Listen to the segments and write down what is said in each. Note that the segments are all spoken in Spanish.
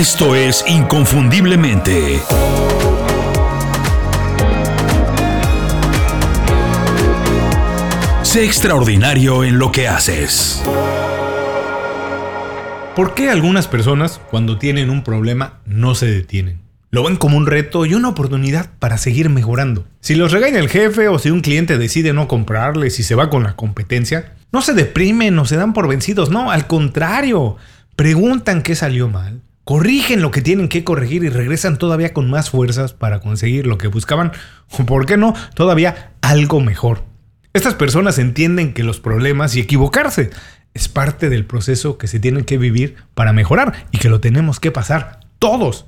Esto es Inconfundiblemente. Sé extraordinario en lo que haces. ¿Por qué algunas personas cuando tienen un problema no se detienen? Lo ven como un reto y una oportunidad para seguir mejorando. Si los regaña el jefe o si un cliente decide no comprarles y se va con la competencia, no se deprimen o se dan por vencidos, no, al contrario, preguntan qué salió mal, corrigen lo que tienen que corregir y regresan todavía con más fuerzas para conseguir lo que buscaban, o por qué no, todavía algo mejor. Estas personas entienden que los problemas y equivocarse es parte del proceso que se tienen que vivir para mejorar y que lo tenemos que pasar todos.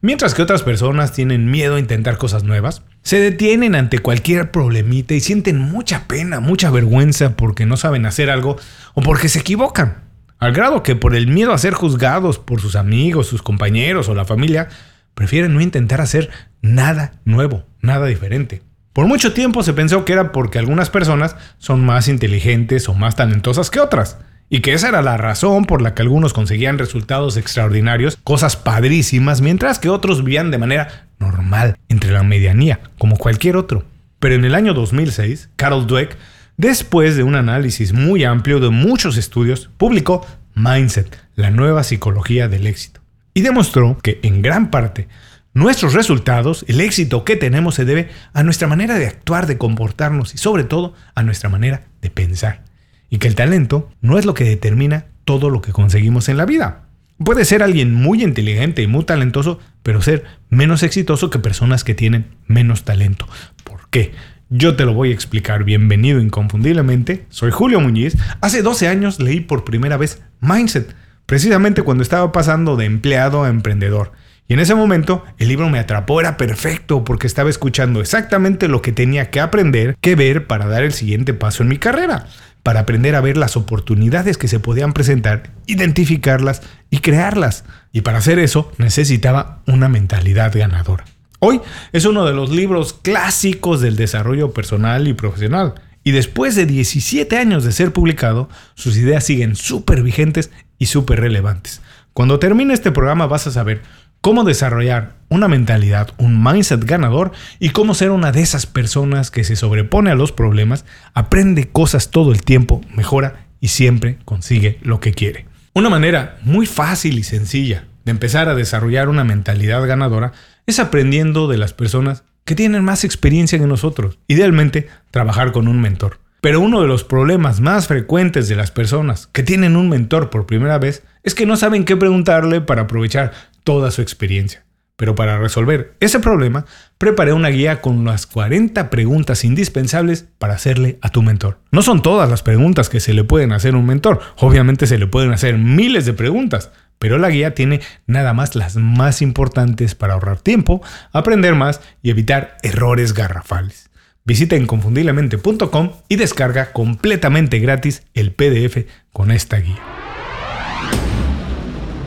Mientras que otras personas tienen miedo a intentar cosas nuevas, se detienen ante cualquier problemita y sienten mucha pena, mucha vergüenza porque no saben hacer algo o porque se equivocan. Al grado que por el miedo a ser juzgados por sus amigos, sus compañeros o la familia, prefieren no intentar hacer nada nuevo, nada diferente. Por mucho tiempo se pensó que era porque algunas personas son más inteligentes o más talentosas que otras, y que esa era la razón por la que algunos conseguían resultados extraordinarios, cosas padrísimas, mientras que otros vivían de manera normal, entre la medianía, como cualquier otro. Pero en el año 2006, Carol Dweck Después de un análisis muy amplio de muchos estudios, publicó Mindset, la nueva psicología del éxito, y demostró que en gran parte nuestros resultados, el éxito que tenemos se debe a nuestra manera de actuar, de comportarnos y sobre todo a nuestra manera de pensar, y que el talento no es lo que determina todo lo que conseguimos en la vida. Puede ser alguien muy inteligente y muy talentoso, pero ser menos exitoso que personas que tienen menos talento. ¿Por qué? Yo te lo voy a explicar. Bienvenido inconfundiblemente. Soy Julio Muñiz. Hace 12 años leí por primera vez Mindset, precisamente cuando estaba pasando de empleado a emprendedor. Y en ese momento el libro me atrapó, era perfecto porque estaba escuchando exactamente lo que tenía que aprender, que ver para dar el siguiente paso en mi carrera, para aprender a ver las oportunidades que se podían presentar, identificarlas y crearlas. Y para hacer eso necesitaba una mentalidad ganadora. Hoy es uno de los libros clásicos del desarrollo personal y profesional. Y después de 17 años de ser publicado, sus ideas siguen súper vigentes y súper relevantes. Cuando termine este programa vas a saber cómo desarrollar una mentalidad, un mindset ganador y cómo ser una de esas personas que se sobrepone a los problemas, aprende cosas todo el tiempo, mejora y siempre consigue lo que quiere. Una manera muy fácil y sencilla de empezar a desarrollar una mentalidad ganadora es aprendiendo de las personas que tienen más experiencia que nosotros. Idealmente, trabajar con un mentor. Pero uno de los problemas más frecuentes de las personas que tienen un mentor por primera vez es que no saben qué preguntarle para aprovechar toda su experiencia. Pero para resolver ese problema, preparé una guía con las 40 preguntas indispensables para hacerle a tu mentor. No son todas las preguntas que se le pueden hacer a un mentor, obviamente se le pueden hacer miles de preguntas, pero la guía tiene nada más las más importantes para ahorrar tiempo, aprender más y evitar errores garrafales. Visita inconfundiblemente.com y descarga completamente gratis el PDF con esta guía.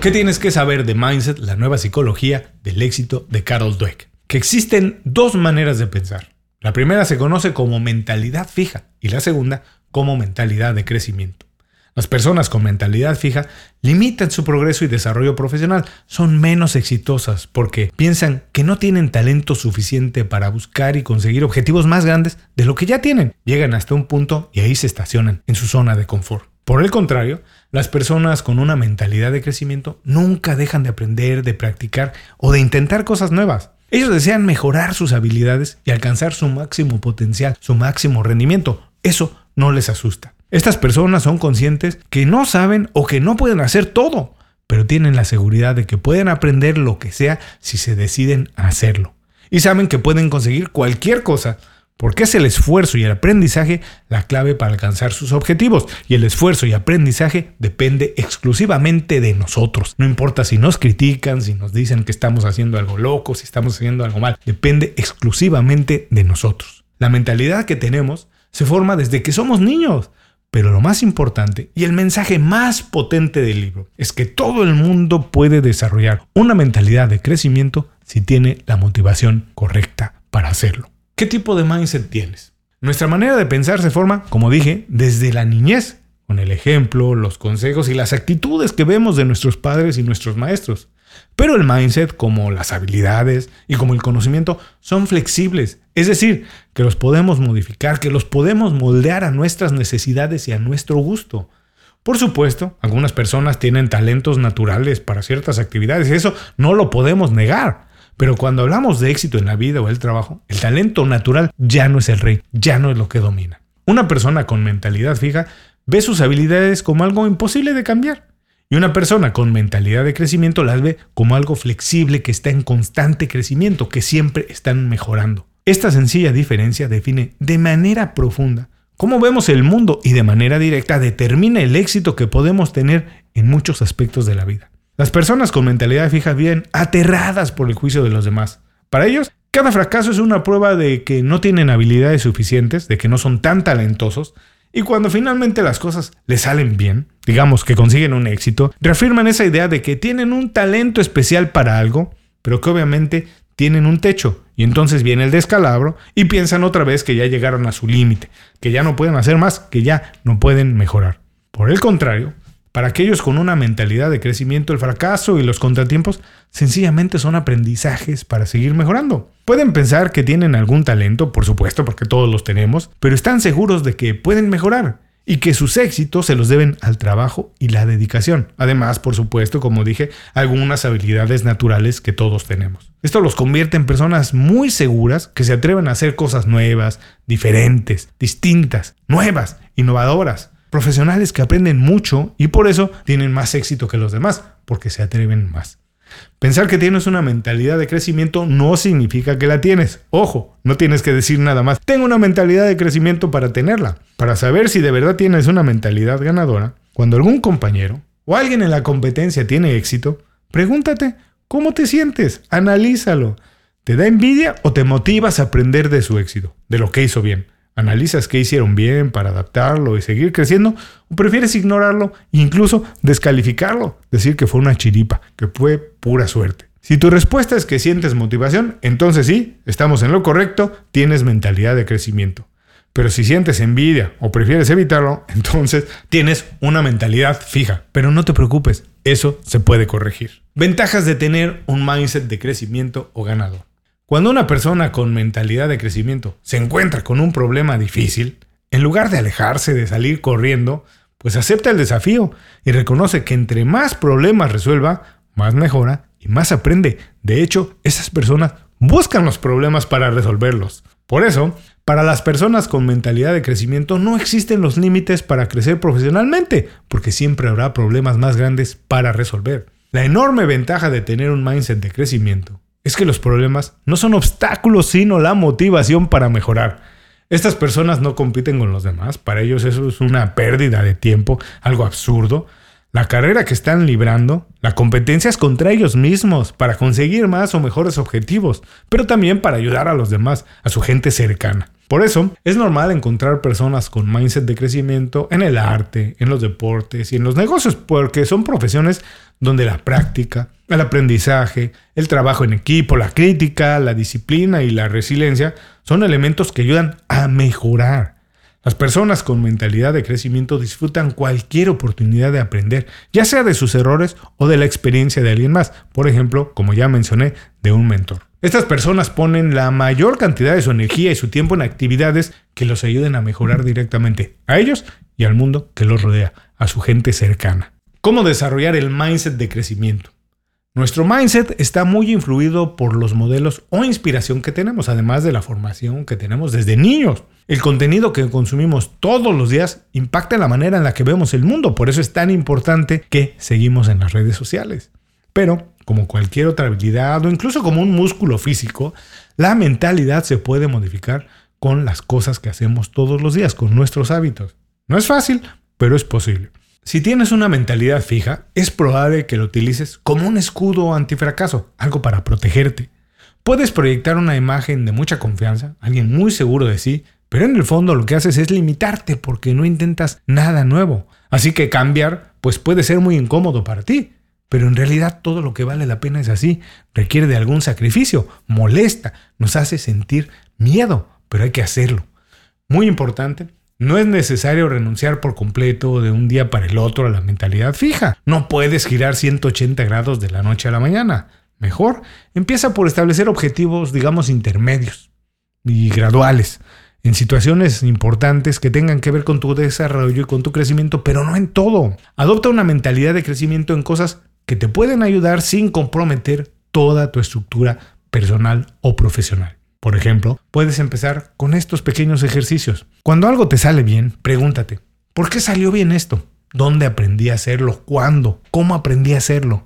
¿Qué tienes que saber de Mindset, la nueva psicología del éxito de Carol Dweck? Que existen dos maneras de pensar. La primera se conoce como mentalidad fija y la segunda como mentalidad de crecimiento. Las personas con mentalidad fija limitan su progreso y desarrollo profesional, son menos exitosas porque piensan que no tienen talento suficiente para buscar y conseguir objetivos más grandes de lo que ya tienen. Llegan hasta un punto y ahí se estacionan en su zona de confort. Por el contrario, las personas con una mentalidad de crecimiento nunca dejan de aprender, de practicar o de intentar cosas nuevas. Ellos desean mejorar sus habilidades y alcanzar su máximo potencial, su máximo rendimiento. Eso no les asusta. Estas personas son conscientes que no saben o que no pueden hacer todo, pero tienen la seguridad de que pueden aprender lo que sea si se deciden a hacerlo. Y saben que pueden conseguir cualquier cosa, porque es el esfuerzo y el aprendizaje la clave para alcanzar sus objetivos. Y el esfuerzo y aprendizaje depende exclusivamente de nosotros. No importa si nos critican, si nos dicen que estamos haciendo algo loco, si estamos haciendo algo mal. Depende exclusivamente de nosotros. La mentalidad que tenemos se forma desde que somos niños. Pero lo más importante y el mensaje más potente del libro es que todo el mundo puede desarrollar una mentalidad de crecimiento si tiene la motivación correcta para hacerlo. ¿Qué tipo de mindset tienes? Nuestra manera de pensar se forma, como dije, desde la niñez, con el ejemplo, los consejos y las actitudes que vemos de nuestros padres y nuestros maestros. Pero el mindset, como las habilidades y como el conocimiento, son flexibles. Es decir, que los podemos modificar, que los podemos moldear a nuestras necesidades y a nuestro gusto. Por supuesto, algunas personas tienen talentos naturales para ciertas actividades y eso no lo podemos negar. Pero cuando hablamos de éxito en la vida o el trabajo, el talento natural ya no es el rey, ya no es lo que domina. Una persona con mentalidad fija ve sus habilidades como algo imposible de cambiar. Y una persona con mentalidad de crecimiento las ve como algo flexible que está en constante crecimiento, que siempre están mejorando. Esta sencilla diferencia define de manera profunda cómo vemos el mundo y de manera directa determina el éxito que podemos tener en muchos aspectos de la vida. Las personas con mentalidad fija viven aterradas por el juicio de los demás. Para ellos, cada fracaso es una prueba de que no tienen habilidades suficientes, de que no son tan talentosos, y cuando finalmente las cosas les salen bien, digamos que consiguen un éxito, reafirman esa idea de que tienen un talento especial para algo, pero que obviamente tienen un techo. Y entonces viene el descalabro y piensan otra vez que ya llegaron a su límite, que ya no pueden hacer más, que ya no pueden mejorar. Por el contrario, para aquellos con una mentalidad de crecimiento, el fracaso y los contratiempos sencillamente son aprendizajes para seguir mejorando. Pueden pensar que tienen algún talento, por supuesto, porque todos los tenemos, pero están seguros de que pueden mejorar y que sus éxitos se los deben al trabajo y la dedicación. Además, por supuesto, como dije, algunas habilidades naturales que todos tenemos. Esto los convierte en personas muy seguras que se atreven a hacer cosas nuevas, diferentes, distintas, nuevas, innovadoras profesionales que aprenden mucho y por eso tienen más éxito que los demás, porque se atreven más. Pensar que tienes una mentalidad de crecimiento no significa que la tienes. Ojo, no tienes que decir nada más. Tengo una mentalidad de crecimiento para tenerla. Para saber si de verdad tienes una mentalidad ganadora, cuando algún compañero o alguien en la competencia tiene éxito, pregúntate, ¿cómo te sientes? Analízalo. ¿Te da envidia o te motivas a aprender de su éxito, de lo que hizo bien? ¿Analizas qué hicieron bien para adaptarlo y seguir creciendo? ¿O prefieres ignorarlo e incluso descalificarlo? Decir que fue una chiripa, que fue pura suerte. Si tu respuesta es que sientes motivación, entonces sí, estamos en lo correcto, tienes mentalidad de crecimiento. Pero si sientes envidia o prefieres evitarlo, entonces tienes una mentalidad fija. Pero no te preocupes, eso se puede corregir. Ventajas de tener un mindset de crecimiento o ganador. Cuando una persona con mentalidad de crecimiento se encuentra con un problema difícil, en lugar de alejarse, de salir corriendo, pues acepta el desafío y reconoce que entre más problemas resuelva, más mejora y más aprende. De hecho, esas personas buscan los problemas para resolverlos. Por eso, para las personas con mentalidad de crecimiento no existen los límites para crecer profesionalmente, porque siempre habrá problemas más grandes para resolver. La enorme ventaja de tener un mindset de crecimiento es que los problemas no son obstáculos, sino la motivación para mejorar. Estas personas no compiten con los demás, para ellos eso es una pérdida de tiempo, algo absurdo. La carrera que están librando, la competencia es contra ellos mismos para conseguir más o mejores objetivos, pero también para ayudar a los demás, a su gente cercana. Por eso, es normal encontrar personas con mindset de crecimiento en el arte, en los deportes y en los negocios, porque son profesiones donde la práctica, el aprendizaje, el trabajo en equipo, la crítica, la disciplina y la resiliencia son elementos que ayudan a mejorar. Las personas con mentalidad de crecimiento disfrutan cualquier oportunidad de aprender, ya sea de sus errores o de la experiencia de alguien más, por ejemplo, como ya mencioné, de un mentor. Estas personas ponen la mayor cantidad de su energía y su tiempo en actividades que los ayuden a mejorar directamente a ellos y al mundo que los rodea, a su gente cercana. ¿Cómo desarrollar el mindset de crecimiento? Nuestro mindset está muy influido por los modelos o inspiración que tenemos, además de la formación que tenemos desde niños. El contenido que consumimos todos los días impacta la manera en la que vemos el mundo, por eso es tan importante que seguimos en las redes sociales. Pero, como cualquier otra habilidad o incluso como un músculo físico, la mentalidad se puede modificar con las cosas que hacemos todos los días, con nuestros hábitos. No es fácil, pero es posible. Si tienes una mentalidad fija, es probable que lo utilices como un escudo antifracaso, algo para protegerte. Puedes proyectar una imagen de mucha confianza, alguien muy seguro de sí, pero en el fondo lo que haces es limitarte porque no intentas nada nuevo. Así que cambiar, pues puede ser muy incómodo para ti. Pero en realidad todo lo que vale la pena es así, requiere de algún sacrificio, molesta, nos hace sentir miedo, pero hay que hacerlo. Muy importante, No es necesario renunciar por completo de un día para el otro a la mentalidad fija. No puedes girar 180 grados de la noche a la mañana. Mejor, empieza por establecer objetivos, digamos, intermedios y graduales en situaciones importantes que tengan que ver con tu desarrollo y con tu crecimiento, pero no en todo. Adopta una mentalidad de crecimiento en cosas que te pueden ayudar sin comprometer toda tu estructura personal o profesional. Por ejemplo, puedes empezar con estos pequeños ejercicios. Cuando algo te sale bien, pregúntate, ¿por qué salió bien esto? ¿Dónde aprendí a hacerlo? ¿Cuándo? ¿Cómo aprendí a hacerlo?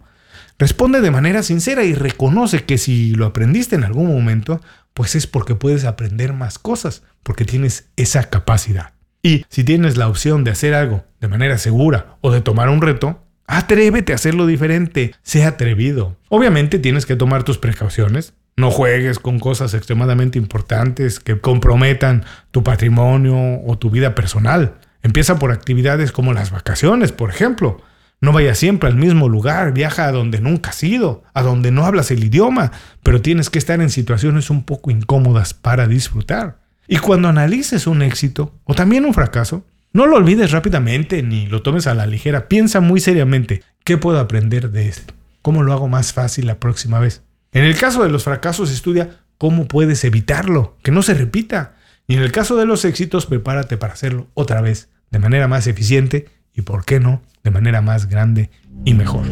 Responde de manera sincera y reconoce que si lo aprendiste en algún momento, pues es porque puedes aprender más cosas, porque tienes esa capacidad. Y si tienes la opción de hacer algo de manera segura o de tomar un reto, atrévete a hacerlo diferente, sea atrevido. Obviamente tienes que tomar tus precauciones, no juegues con cosas extremadamente importantes que comprometan tu patrimonio o tu vida personal. Empieza por actividades como las vacaciones, por ejemplo. No vayas siempre al mismo lugar, viaja a donde nunca has ido, a donde no hablas el idioma, pero tienes que estar en situaciones un poco incómodas para disfrutar. Y cuando analices un éxito o también un fracaso, no lo olvides rápidamente ni lo tomes a la ligera. Piensa muy seriamente, ¿qué puedo aprender de esto? ¿Cómo lo hago más fácil la próxima vez? En el caso de los fracasos, estudia cómo puedes evitarlo, que no se repita. Y en el caso de los éxitos, prepárate para hacerlo otra vez, de manera más eficiente y, ¿por qué no?, de manera más grande y mejor.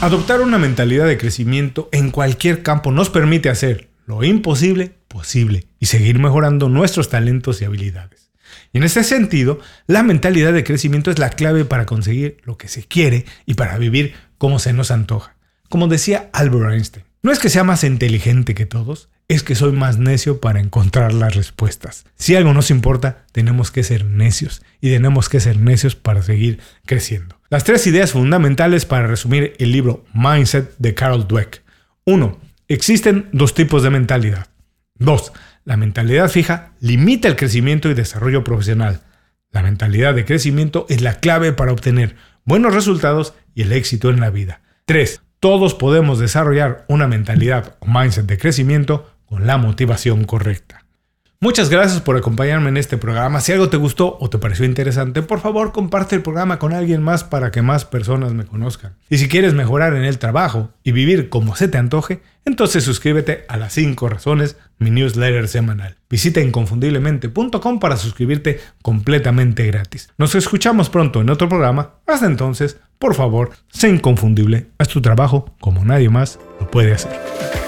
Adoptar una mentalidad de crecimiento en cualquier campo nos permite hacer lo imposible posible y seguir mejorando nuestros talentos y habilidades. Y en ese sentido, la mentalidad de crecimiento es la clave para conseguir lo que se quiere y para vivir como se nos antoja. Como decía Albert Einstein, no es que sea más inteligente que todos, es que soy más necio para encontrar las respuestas. Si algo nos importa, tenemos que ser necios y tenemos que ser necios para seguir creciendo. Las tres ideas fundamentales para resumir el libro Mindset de Carol Dweck. 1. Existen dos tipos de mentalidad. 2. La mentalidad fija limita el crecimiento y desarrollo profesional. La mentalidad de crecimiento es la clave para obtener buenos resultados y el éxito en la vida. 3. Todos podemos desarrollar una mentalidad o mindset de crecimiento con la motivación correcta. Muchas gracias por acompañarme en este programa. Si algo te gustó o te pareció interesante, por favor comparte el programa con alguien más para que más personas me conozcan. Y si quieres mejorar en el trabajo y vivir como se te antoje, entonces suscríbete a las 5 razones, mi newsletter semanal. Visita inconfundiblemente.com para suscribirte completamente gratis. Nos escuchamos pronto en otro programa. Hasta entonces, por favor, sé inconfundible. Haz tu trabajo como nadie más lo puede hacer.